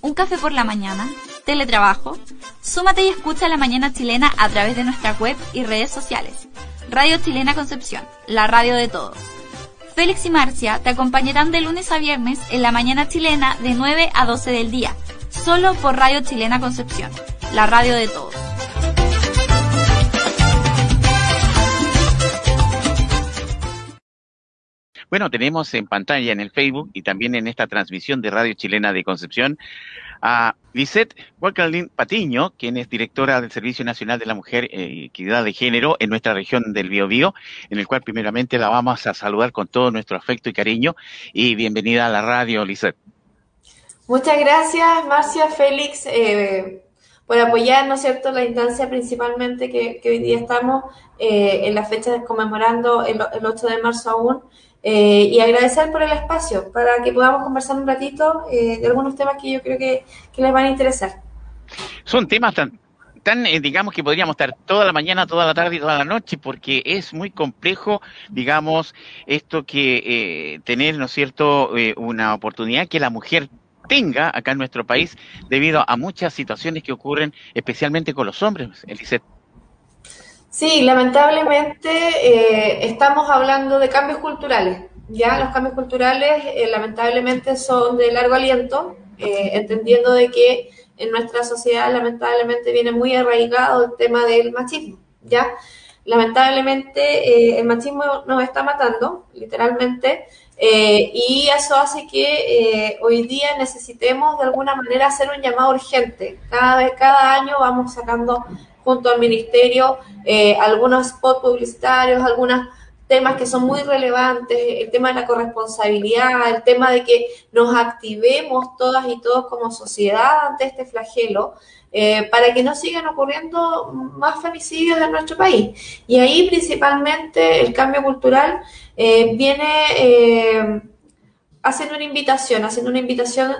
Un café por la mañana, teletrabajo. Súmate y escucha la mañana chilena a través de nuestra web y redes sociales. Radio Chilena Concepción, la radio de todos. Félix y Marcia te acompañarán de lunes a viernes en la mañana chilena de 9 a 12 del día, solo por Radio Chilena Concepción, la radio de todos. Bueno, tenemos en pantalla en el Facebook y también en esta transmisión de Radio Chilena de Concepción a Lisette Huacalín Patiño, quien es directora del Servicio Nacional de la Mujer y Equidad de Género en nuestra región del Biobío, en el cual primeramente la vamos a saludar con todo nuestro afecto y cariño. Y bienvenida a la radio, Lisette. Muchas gracias, Marcia, Félix, eh, por apoyar, ¿no es cierto?, la instancia principalmente que, hoy día estamos eh, en la fecha conmemorando el, el 8 de marzo aún. Eh, y agradecer por el espacio para que podamos conversar un ratito eh, de algunos temas que yo creo que, les van a interesar. Son temas tan, tan eh, digamos que podríamos estar toda la mañana, toda la tarde y toda la noche, porque es muy complejo, digamos, esto que tener, ¿no es cierto?, una oportunidad que la mujer tenga acá en nuestro país debido a muchas situaciones que ocurren, especialmente con los hombres, Elisette. Sí, lamentablemente eh, estamos hablando de cambios culturales. Ya los cambios culturales eh, lamentablemente son de largo aliento, eh, entendiendo de que en nuestra sociedad lamentablemente viene muy arraigado el tema del machismo. Ya, lamentablemente el machismo nos está matando, literalmente, y eso hace que hoy día necesitemos de alguna manera hacer un llamado urgente. Cada vez, cada año vamos sacando junto al ministerio eh, algunos spots publicitarios, algunos temas que son muy relevantes, el tema de la corresponsabilidad, el tema de que nos activemos todas y todos como sociedad ante este flagelo, eh, para que no sigan ocurriendo más femicidios en nuestro país. Y ahí principalmente el cambio cultural eh, viene haciendo una invitación, haciendo una invitación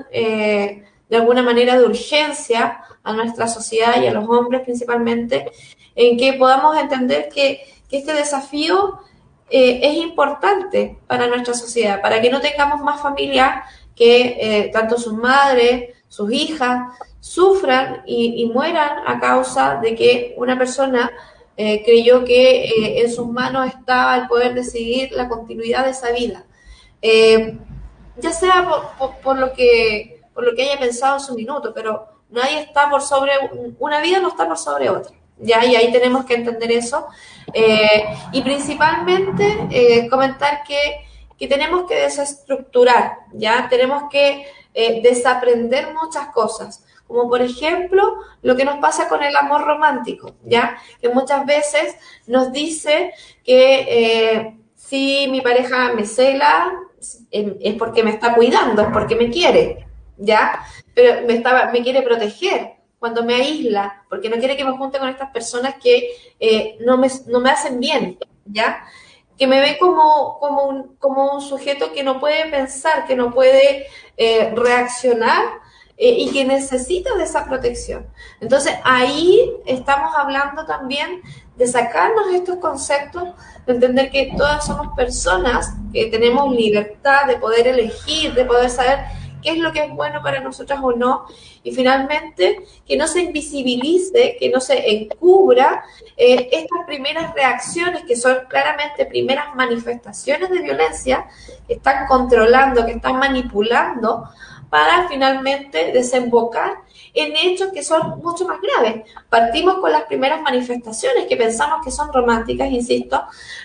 de alguna manera de urgencia a nuestra sociedad y a los hombres principalmente, en que podamos entender que, este desafío eh, es importante para nuestra sociedad, para que no tengamos más familias que eh, tanto sus madres, sus hijas, sufran y, mueran a causa de que una persona eh, creyó que en sus manos estaba el poder decidir la continuidad de esa vida. ya sea por, lo que, por lo que haya pensado en su minuto, pero Nadie está por sobre, una vida no está por sobre otra. ¿ya? Y ahí tenemos que entender eso. Eh, y principalmente eh, comentar que, tenemos que desestructurar, ¿ya? Tenemos que eh, desaprender muchas cosas, como por ejemplo lo que nos pasa con el amor romántico, ¿ya? Que muchas veces nos dice que si mi pareja me cela, es porque me está cuidando, es porque me quiere, ¿ya? Pero me, estaba, me quiere proteger cuando me aísla, porque no quiere que me junte con estas personas que eh, no, me, no me hacen bien, ¿ya? Que me ve como, como, un, como un sujeto que no puede pensar, que no puede eh, reaccionar eh, y que necesita de esa protección. Entonces ahí estamos hablando también de sacarnos estos conceptos, de entender que todas somos personas que tenemos libertad de poder elegir, de poder saber qué es lo que es bueno para nosotras o no, y finalmente que no se invisibilice, que no se encubra eh, estas primeras reacciones que son claramente primeras manifestaciones de violencia que están controlando, que están manipulando para finalmente desembocar en hechos que son mucho más graves. Partimos con las primeras manifestaciones que pensamos que son románticas, insisto,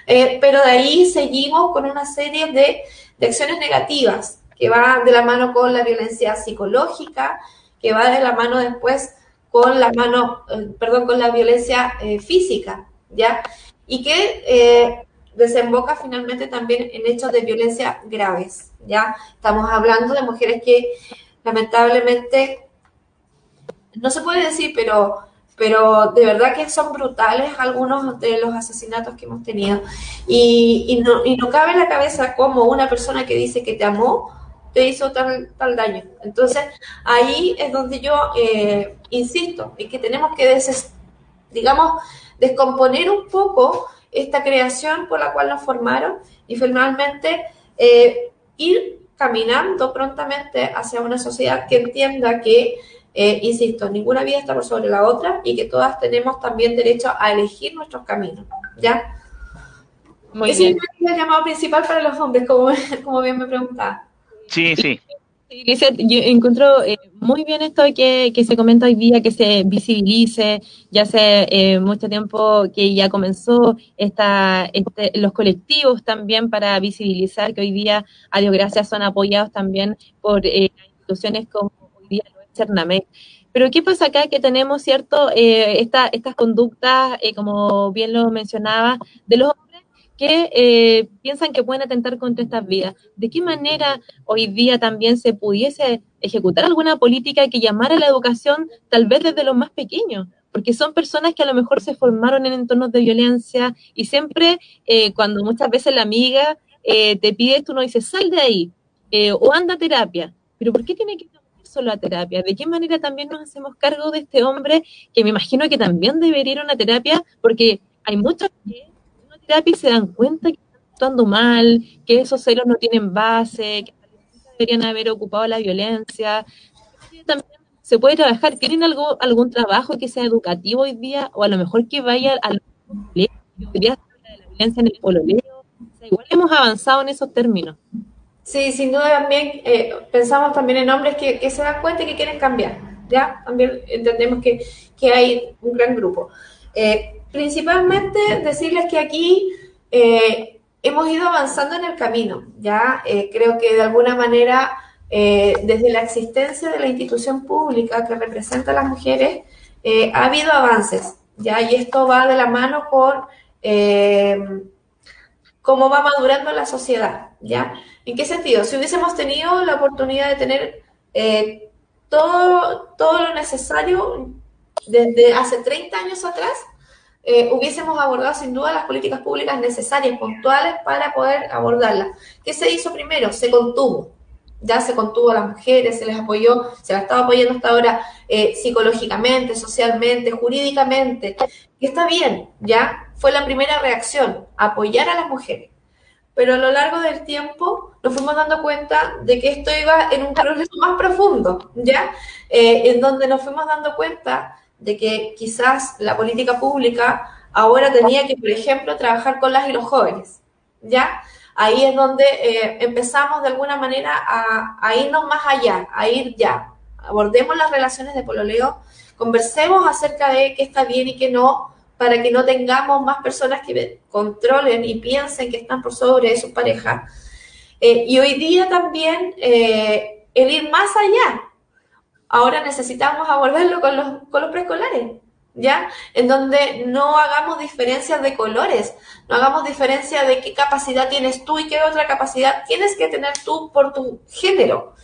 eh, pero de ahí seguimos con una serie de, de acciones negativas que va de la mano con la violencia psicológica, que va de la mano después con la mano, eh, perdón, con la violencia eh, física, ¿ya? Y que eh, desemboca finalmente también en hechos de violencia graves, ¿ya? Estamos hablando de mujeres que lamentablemente, no se puede decir, pero, pero de verdad que son brutales algunos de los asesinatos que hemos tenido. Y, no, y no cabe en la cabeza como una persona que dice que te amó, te hizo tal, tal daño. Entonces, ahí es donde yo eh, insisto, es que tenemos que, digamos, descomponer un poco esta creación por la cual nos formaron y finalmente eh, ir caminando prontamente hacia una sociedad que entienda que, eh, insisto, ninguna vida está por sobre la otra y que todas tenemos también derecho a elegir nuestros caminos, ¿ya? Muy Ese bien. es el llamado principal para los hombres, como, como bien me preguntaba. Sí, sí. Lizeth, yo encuentro eh, muy bien esto que, que, se comenta hoy día, que se visibilice, ya hace eh, mucho tiempo que ya comenzó esta, este, los colectivos también para visibilizar que hoy día, a Dios gracias, son apoyados también por eh, instituciones como hoy día lo es Cernamec. Pero ¿qué pasa acá? Que tenemos, ¿cierto?, esta, estas conductas, como bien lo mencionaba, de los que eh, piensan que pueden atentar contra estas vidas. ¿De qué manera hoy día también se pudiese ejecutar alguna política que llamara a la educación tal vez desde los más pequeños? Porque son personas que a lo mejor se formaron en entornos de violencia y siempre eh, cuando muchas veces la amiga eh, te pide esto, uno dice, sal de ahí o anda a terapia. Pero ¿por qué tiene que solo a terapia? ¿De qué manera también nos hacemos cargo de este hombre que me imagino que también debería ir a una terapia? Porque hay muchos terapia se dan cuenta que están actuando mal, que esos celos no tienen base, que deberían haber ocupado la violencia. También se puede trabajar. ¿Tienen algo, algún trabajo que sea educativo hoy día? O a lo mejor que vaya al de la violencia en el pololeo. igual hemos avanzado en esos términos. Sí, sin duda también eh, pensamos también en hombres que, que, se dan cuenta y que quieren cambiar. ¿ya? También entendemos que, que hay un gran grupo. Eh, principalmente decirles que aquí eh, hemos ido avanzando en el camino, ¿ya? Eh, creo que de alguna manera, eh, desde la existencia de la institución pública que representa a las mujeres, ha habido avances, ¿ya? Y esto va de la mano con cómo va madurando la sociedad, ¿ya? ¿En qué sentido? Si hubiésemos tenido la oportunidad de tener todo, todo lo necesario desde hace 30 años atrás, eh, hubiésemos abordado sin duda las políticas públicas necesarias, puntuales, para poder abordarlas. ¿Qué se hizo primero? Se contuvo. Ya se contuvo a las mujeres, se les apoyó, se las estaba apoyando hasta ahora eh, psicológicamente, socialmente, jurídicamente. Y está bien, ya fue la primera reacción, apoyar a las mujeres. Pero a lo largo del tiempo nos fuimos dando cuenta de que esto iba en un proceso más profundo, ¿ya? Eh, en donde nos fuimos dando cuenta de que quizás la política pública ahora tenía que, por ejemplo, trabajar con las y los jóvenes, ¿ya? Ahí es donde eh, empezamos de alguna manera a, irnos más allá, a ir ya. Abordemos las relaciones de pololeo, conversemos acerca de qué está bien y qué no, para que no tengamos más personas que controlen y piensen que están por sobre sus parejas. Eh, y hoy día también eh, el ir más allá, ahora necesitamos abordarlo con los, con los preescolares, ¿ya? En donde no hagamos diferencias de colores, no hagamos diferencia de qué capacidad tienes tú y qué otra capacidad tienes que tener tú por tu género,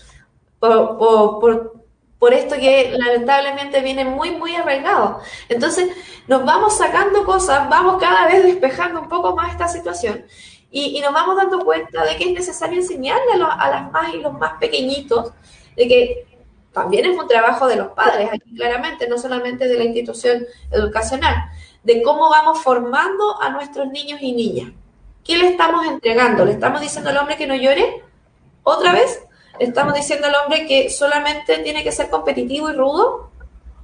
por, por, por, esto que lamentablemente viene muy, muy arraigado. Entonces, nos vamos sacando cosas, vamos cada vez despejando un poco más esta situación. Y, y nos vamos dando cuenta de que es necesario enseñarle a, a las más y los más pequeñitos de que también es un trabajo de los padres, aquí claramente, no solamente de la institución educacional, de cómo vamos formando a nuestros niños y niñas. ¿Qué le estamos entregando? ¿Le estamos diciendo al hombre que no llore? ¿Otra vez? ¿Le estamos diciendo al hombre que solamente tiene que ser competitivo y rudo?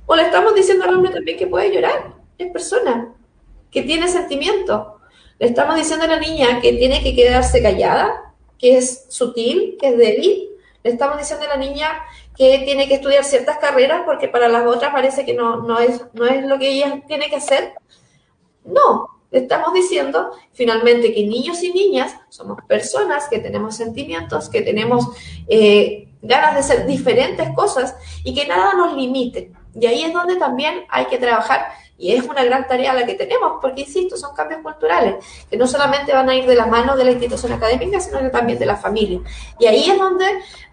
¿O le estamos diciendo al hombre también que puede llorar? Es persona, que tiene sentimientos. Le estamos diciendo a la niña que tiene que quedarse callada, que es sutil, que es débil. Le estamos diciendo a la niña que tiene que estudiar ciertas carreras porque para las otras parece que no, no, es, no es lo que ella tiene que hacer. No, estamos diciendo finalmente que niños y niñas somos personas que tenemos sentimientos, que tenemos eh, ganas de hacer diferentes cosas y que nada nos limite. Y ahí es donde también hay que trabajar y es una gran tarea la que tenemos, porque, insisto, son cambios culturales, que no solamente van a ir de la mano de la institución académica, sino que también de la familia. Y ahí es donde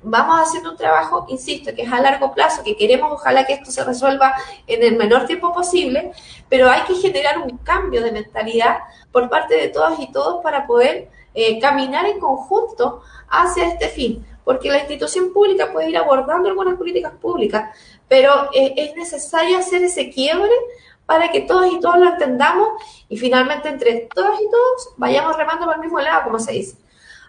vamos haciendo un trabajo, insisto, que es a largo plazo, que queremos ojalá que esto se resuelva en el menor tiempo posible, pero hay que generar un cambio de mentalidad por parte de todas y todos para poder eh, caminar en conjunto hacia este fin porque la institución pública puede ir abordando algunas políticas públicas, pero eh, es necesario hacer ese quiebre para que todos y todos lo entendamos y finalmente entre todos y todos vayamos remando por el mismo lado, como se dice.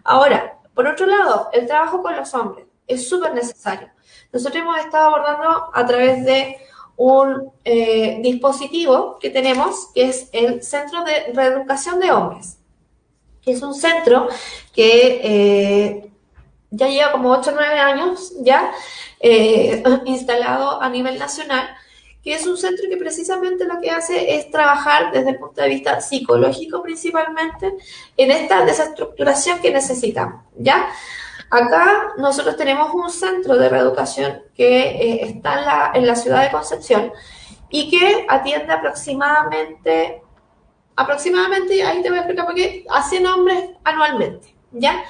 Ahora, Por otro lado, el trabajo con los hombres es súper necesario. Nosotros hemos estado abordando a través de un eh, dispositivo que tenemos, que es el Centro de Reeducación de Hombres, que es un centro que eh, ya lleva como 8 o 9 años ya eh, instalado a nivel nacional, que es un centro que precisamente lo que hace es trabajar desde el punto de vista psicológico principalmente en esta desestructuración que necesitamos, ¿ya? Acá nosotros tenemos un centro de reeducación que eh, está en la, en la, ciudad de Concepción y que atiende aproximadamente, aproximadamente, ahí te voy a explicar por qué, a 100 hombres anualmente, ¿ya?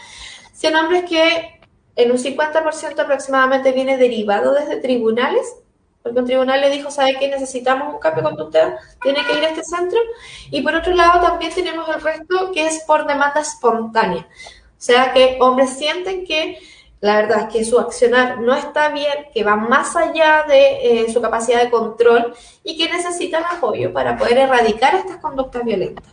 100 hombres que en un 50% aproximadamente viene derivado desde tribunales, porque un tribunal le dijo, ¿sabe qué? Necesitamos un cambio de conducta, tiene que ir a este centro. Y por otro lado también tenemos el resto que es por demanda espontánea. O sea que hombres sienten que la verdad es que su accionar no está bien, que va más allá de eh, su capacidad de control y que necesitan apoyo para poder erradicar estas conductas violentas.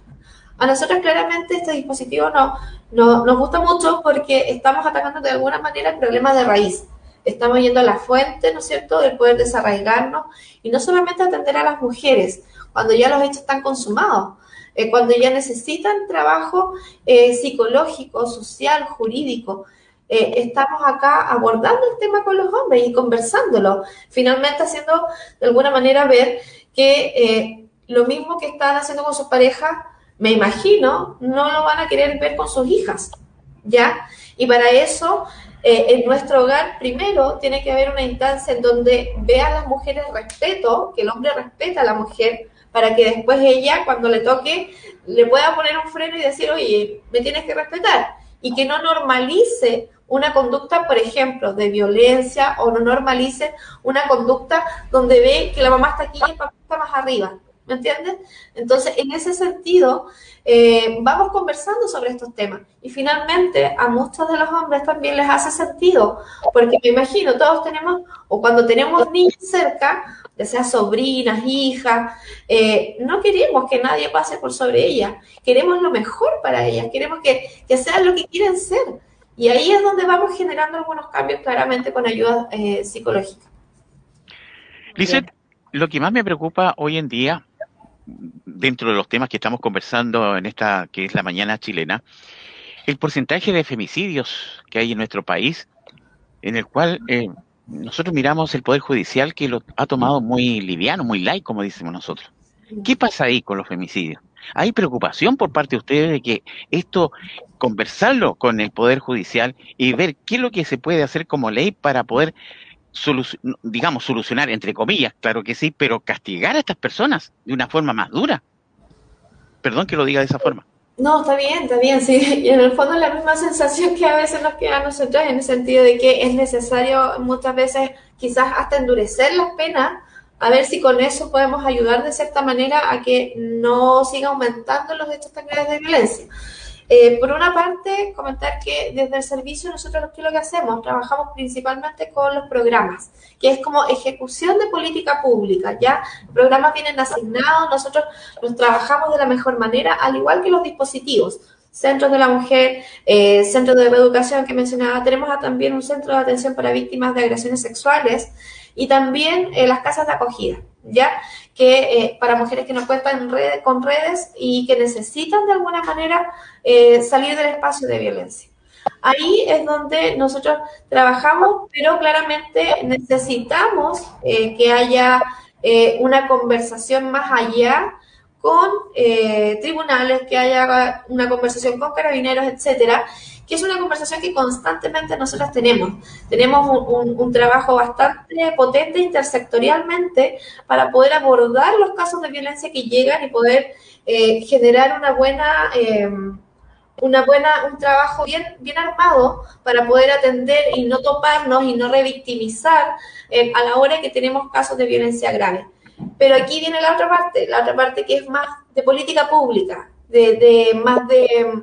A nosotros claramente este dispositivo no, no, nos gusta mucho porque estamos atacando de alguna manera el problema de raíz. Estamos yendo a la fuente, ¿no es cierto?, del poder desarraigarnos y no solamente atender a las mujeres cuando ya los hechos están consumados, eh, cuando ya necesitan trabajo eh, psicológico, social, jurídico. Eh, estamos acá abordando el tema con los hombres y conversándolo, finalmente haciendo de alguna manera ver que lo mismo que están haciendo con sus parejas, me imagino, no lo van a querer ver con sus hijas, ¿ya? Y para eso en nuestro hogar primero tiene que haber una instancia en donde vean las mujeres respeto, que el hombre respeta a la mujer, para que después ella, cuando le toque, le pueda poner un freno y decir, oye, me tienes que respetar. Y que no normalice una conducta, por ejemplo, de violencia o no normalice una conducta donde ve que la mamá está aquí y el papá está más arriba. ¿Me entiendes? Entonces, en ese sentido, eh, vamos conversando sobre estos temas. Y finalmente, a muchos de los hombres también les hace sentido, porque me imagino, todos tenemos, o cuando tenemos niños cerca, ya sea sobrinas, hijas, eh, no queremos que nadie pase por sobre ellas, queremos lo mejor para ellas, queremos que, que sean lo que quieren ser. Y ahí es donde vamos generando algunos cambios claramente con ayuda eh, psicológica. Lizeth, lo que más me preocupa hoy en día dentro de los temas que estamos conversando en esta que es la mañana chilena, el porcentaje de femicidios que hay en nuestro país, en el cual eh, nosotros miramos el Poder Judicial que lo ha tomado muy liviano, muy light, como decimos nosotros. ¿Qué pasa ahí con los femicidios? ¿Hay preocupación por parte de ustedes de que esto, conversarlo con el Poder Judicial y ver qué es lo que se puede hacer como ley para poder digamos, solucionar, entre comillas, claro que sí, pero castigar a estas personas de una forma más dura. Perdón que lo diga de esa forma. No, está bien, está bien, sí. Y en el fondo la misma sensación que a veces nos queda a nosotros en el sentido de que es necesario muchas veces quizás hasta endurecer las penas, a ver si con eso podemos ayudar de cierta manera a que no siga aumentando los hechos tan graves de violencia. Eh, por una parte, comentar que desde el servicio nosotros ¿qué es lo que hacemos? Trabajamos principalmente con los programas, que es como ejecución de política pública, ¿ya? Programas vienen asignados, nosotros los trabajamos de la mejor manera, al igual que los dispositivos. Centros de la mujer, eh, centros de educación que mencionaba, tenemos también un centro de atención para víctimas de agresiones sexuales y también eh, las casas de acogida, ¿ya? que eh, para mujeres que no cuentan con redes y que necesitan de alguna manera eh, salir del espacio de violencia. Ahí es donde nosotros trabajamos, pero claramente necesitamos eh, que haya una conversación más allá con tribunales, que haya una conversación con carabineros, etcétera, que es una conversación que constantemente nosotros tenemos. Tenemos un, trabajo bastante potente intersectorialmente para poder abordar los casos de violencia que llegan y poder eh, generar una buena... Em, una buena, un trabajo bien, armado para poder atender y no toparnos y no revictimizar eh, a la hora que tenemos casos de violencia grave. Pero aquí viene la otra parte, la otra parte que es más de política pública, de más de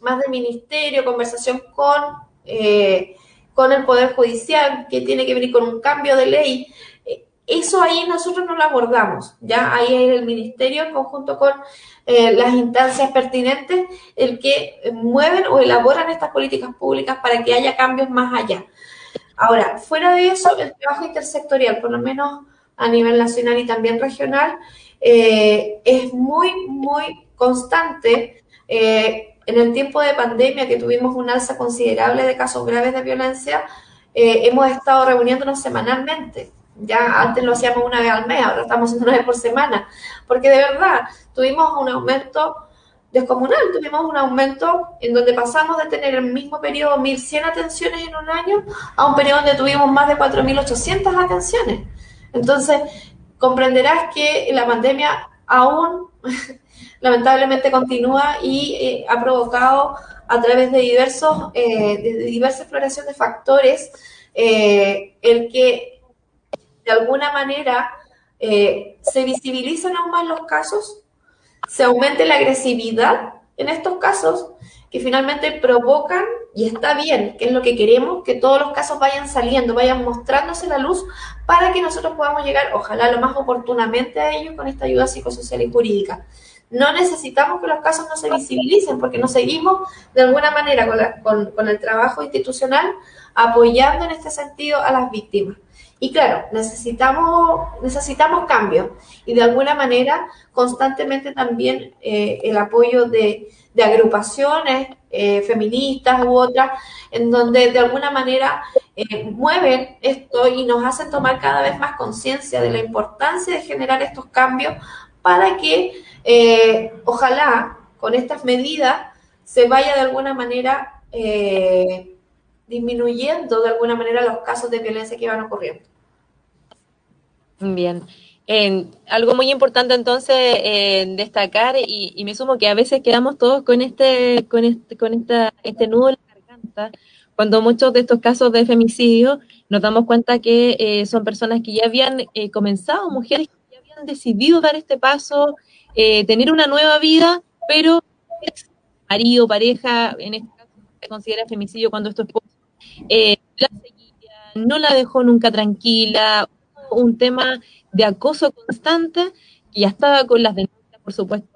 más del ministerio, conversación con, eh, con el Poder Judicial, que tiene que venir con un cambio de ley. Eh, eso ahí nosotros no lo abordamos, ya ahí es el ministerio en conjunto con eh, las instancias pertinentes el que mueven o elaboran estas políticas públicas para que haya cambios más allá. Ahora, fuera de eso, el trabajo intersectorial, por lo menos a nivel nacional y también regional, es muy, muy constante. En el tiempo de pandemia, que tuvimos un alza considerable de casos graves de violencia, hemos estado reuniéndonos semanalmente ya antes lo hacíamos una vez al mes, ahora estamos una vez por semana, porque de verdad tuvimos un aumento descomunal, tuvimos un aumento en donde pasamos de tener el mismo periodo 1.100 atenciones en un año a un periodo donde tuvimos más de 4.800 atenciones. Entonces, comprenderás que la pandemia aún lamentablemente continúa y eh, ha provocado a través de diversos eh, de diversa exploración de factores eh, el que de alguna manera se visibilizan aún más los casos, se aumente la agresividad en estos casos que finalmente provocan, y está bien, que es lo que queremos, que todos los casos vayan saliendo, vayan mostrándose la luz para que nosotros podamos llegar, ojalá lo más oportunamente a ellos con esta ayuda psicosocial y jurídica. No necesitamos que los casos no se visibilicen porque nos seguimos de alguna manera con, el trabajo institucional apoyando en este sentido a las víctimas. Y claro, necesitamos, necesitamos cambio y de alguna manera constantemente también eh, el apoyo de, agrupaciones eh, feministas u otras, en donde de alguna manera eh, mueven esto y nos hacen tomar cada vez más conciencia de la importancia de generar estos cambios para que ojalá con estas medidas se vaya de alguna manera disminuyendo de alguna manera los casos de violencia que van ocurriendo. Bien. algo muy importante entonces destacar y, me sumo que a veces quedamos todos con este con este con esta, este nudo en la garganta cuando muchos de estos casos de femicidio nos damos cuenta que eh, son personas que ya habían eh, comenzado mujeres decidido dar este paso eh, tener una nueva vida pero marido pareja en este caso se considera femicidio cuando esto es la seguía no la dejó nunca tranquila un tema de acoso constante, que ya estaba con las denuncias, por supuesto,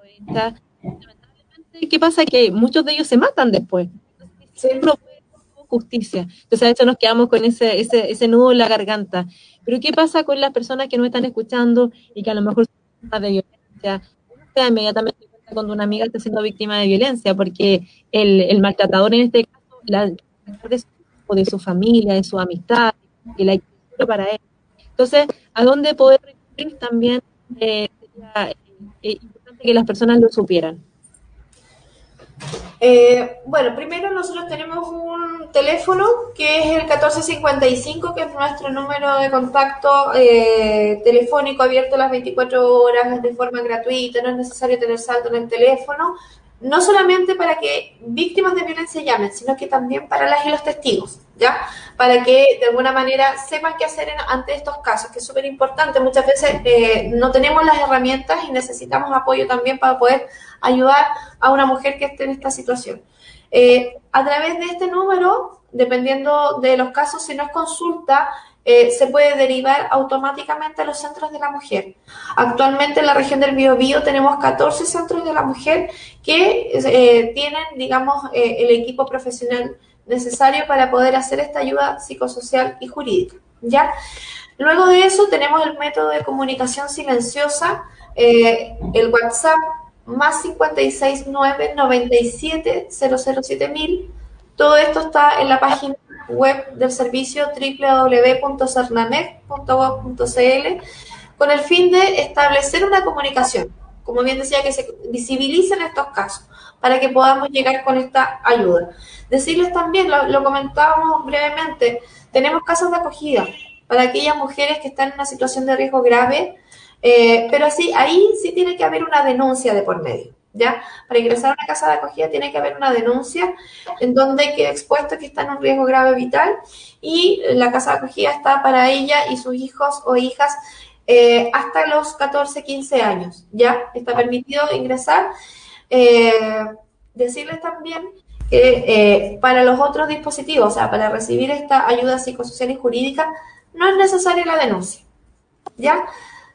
¿qué pasa? Que muchos de ellos se matan después. Justicia. Entonces a veces nos quedamos con ese, ese, ese nudo en la garganta. Pero ¿qué pasa con las personas que no están escuchando y que a lo mejor son víctimas de violencia? Inmediatamente cuando una amiga está siendo víctima de violencia, porque el, el maltratador en este caso, la, de su, de su familia, de su amistad, que la para él. Entonces, ¿a dónde poder recurrir también? Eh, sería eh, importante que las personas lo supieran. Eh, bueno, primero nosotros tenemos un teléfono que es el 1455, que es nuestro número de contacto telefónico abierto las 24 horas de forma gratuita, no es necesario tener saldo en el teléfono no solamente para que víctimas de violencia llamen, sino que también para las y los testigos, ¿ya? Para que de alguna manera sepan qué hacer ante estos casos, que es súper importante. Muchas veces eh, no tenemos las herramientas y necesitamos apoyo también para poder ayudar a una mujer que esté en esta situación. Eh, a través de este número, dependiendo de los casos, si no es consulta, eh, se puede derivar automáticamente a los centros de la mujer. Actualmente en la región del Biobío tenemos 14 centros de la mujer que eh, tienen, digamos, eh, el equipo profesional necesario para poder hacer esta ayuda psicosocial y jurídica. ¿ya? Luego de eso tenemos el método de comunicación silenciosa, el WhatsApp más 569 97 007 Todo esto está en la página web del servicio www.cernanet.gov.cl con el fin de establecer una comunicación, como bien decía, que se visibilicen estos casos para que podamos llegar con esta ayuda. Decirles también, lo, comentábamos brevemente, tenemos casas de acogida para aquellas mujeres que están en una situación de riesgo grave, eh, pero sí, ahí sí tiene que haber una denuncia de por medio. ¿Ya? Para ingresar a una casa de acogida tiene que haber una denuncia en donde queda expuesto que está en un riesgo grave vital y la casa de acogida está para ella y sus hijos o hijas eh, hasta los 14, 15 años, ¿ya? Está permitido ingresar. Eh, decirles también que eh, para los otros dispositivos, o sea, para recibir esta ayuda psicosocial y jurídica, no es necesaria la denuncia. ¿ya?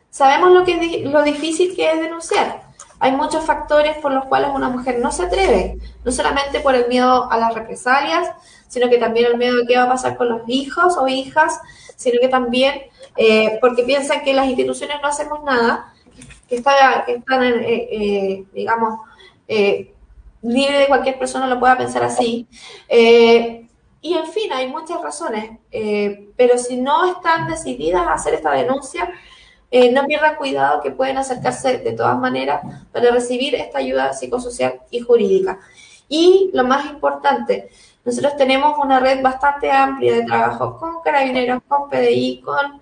Sabemos lo, que, lo difícil que es denunciar. Hay muchos factores por los cuales una mujer no se atreve, no solamente por el miedo a las represalias, sino que también el miedo de qué va a pasar con los hijos o hijas, sino que también eh, porque piensan que las instituciones no hacemos nada, que, está, que están, eh, eh, digamos, libre de cualquier persona lo pueda pensar así. y en fin, hay muchas razones, pero si no están decididas a hacer esta denuncia, no pierdan cuidado que pueden acercarse de todas maneras para recibir esta ayuda psicosocial y jurídica. Y lo más importante, nosotros tenemos una red bastante amplia de trabajo con carabineros, con PDI, con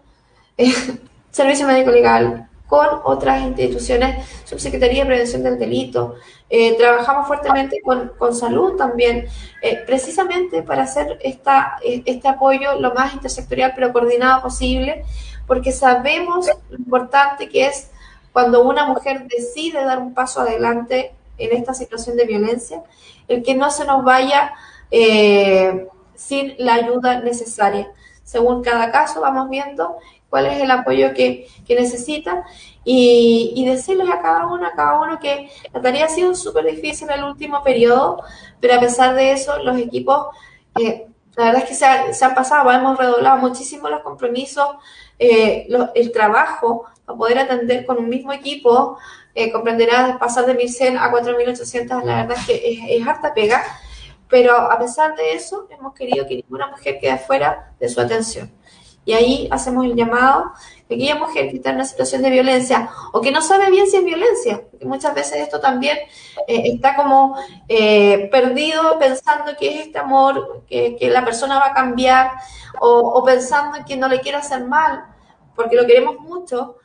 eh, Servicio Médico Legal, con otras instituciones, Subsecretaría de Prevención del Delito. Eh, trabajamos fuertemente con, con salud también, eh, precisamente para hacer esta, este apoyo lo más intersectorial pero coordinado posible, porque sabemos lo importante que es cuando una mujer decide dar un paso adelante en esta situación de violencia, el que no se nos vaya eh, sin la ayuda necesaria. Según cada caso vamos viendo cuál es el apoyo que, que necesita y, decirles a cada uno, a cada uno que la tarea ha sido súper difícil en el último periodo, pero a pesar de eso los equipos, eh, la verdad es que se, se, han pasado, hemos redoblado muchísimo los compromisos, eh, el trabajo para poder atender con un mismo equipo, eh, comprenderás pasar de 1100 a 4800, la verdad es que es harta pega pero a pesar de eso, hemos querido que ninguna mujer quede fuera de su atención. Y ahí hacemos el llamado de aquella mujer que está en una situación de violencia o que no sabe bien si es violencia, porque muchas veces esto también eh, está como eh, perdido pensando que es este amor, que, la persona va a cambiar o, pensando que no le quiere hacer mal, porque lo queremos mucho,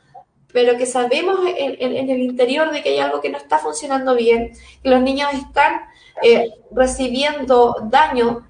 pero que sabemos en, el interior de que hay algo que no está funcionando bien, que los niños están eh, recibiendo daño,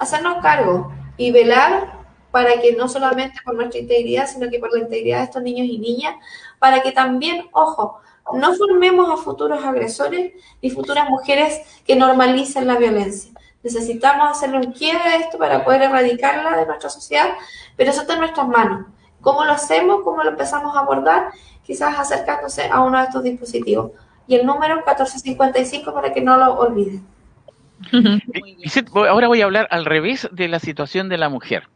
hacernos cargo y velar para que no solamente por nuestra integridad, sino que por la integridad de estos niños y niñas, para que también, ojo, no formemos a futuros agresores ni futuras mujeres que normalicen la violencia. Necesitamos hacerle un quiebre a esto para poder erradicarla de nuestra sociedad, pero eso está en nuestras manos. ¿Cómo lo hacemos? ¿Cómo lo empezamos a abordar? Quizás acercándose a uno de estos dispositivos. Y el número 1455 para que no lo olviden. Ahora voy a hablar al revés de la situación de la mujer.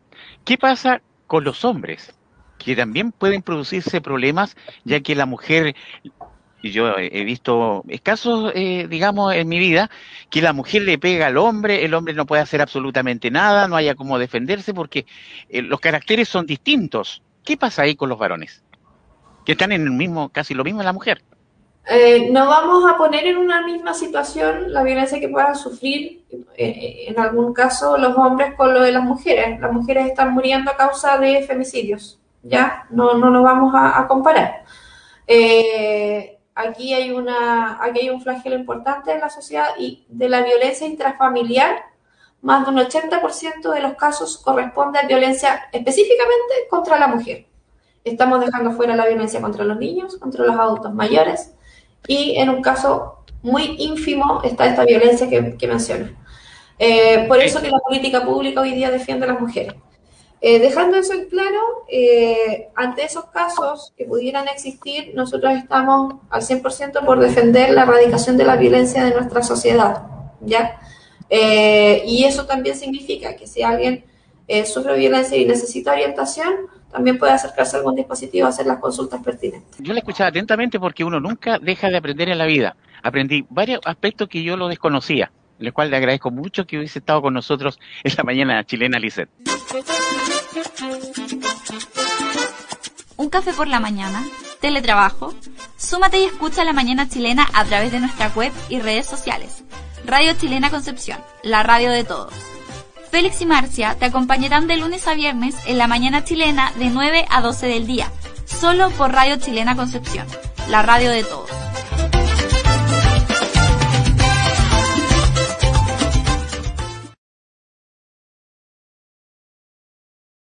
¿Qué pasa con los hombres? Que también pueden producirse problemas, ya que la mujer, y yo he visto casos, eh, digamos, en mi vida, que la mujer le pega al hombre, el hombre no puede hacer absolutamente nada, no haya cómo defenderse, porque eh, los caracteres son distintos. ¿Qué pasa ahí con los varones? Que están en el mismo, casi lo mismo en la mujer. Eh, no vamos a poner en una misma situación la violencia que puedan sufrir eh, en algún caso los hombres con lo de las mujeres. Las mujeres están muriendo a causa de femicidios, ¿ya? No, no vamos a, comparar. Eh, aquí, hay una, aquí hay un flagelo importante en la sociedad y de la violencia intrafamiliar más de un 80% de los casos corresponde a violencia específicamente contra la mujer. Estamos dejando fuera la violencia contra los niños, contra los adultos mayores y en un caso muy ínfimo está esta violencia que, que menciono. Eh, por eso que la política pública hoy día defiende a las mujeres. Eh, dejando eso en claro, eh, ante esos casos que pudieran existir, nosotros estamos al 100% por defender la erradicación de la violencia de nuestra sociedad, ¿ya? Y eso también significa que si alguien sufre violencia y necesita orientación, también puede acercarse a algún dispositivo a hacer las consultas pertinentes. Yo la escuchaba atentamente porque uno nunca deja de aprender en la vida. Aprendí varios aspectos que yo lo desconocía, el cual le agradezco mucho que hubiese estado con nosotros esta mañana chilena, Lisset. Un café por la mañana, teletrabajo. Súmate y escucha la mañana chilena a través de nuestra web y redes sociales. Radio Chilena Concepción, la radio de todos. Félix y Marcia te acompañarán de lunes a viernes en la mañana chilena de 9 a 12 del día, solo por Radio Chilena Concepción, la radio de todos.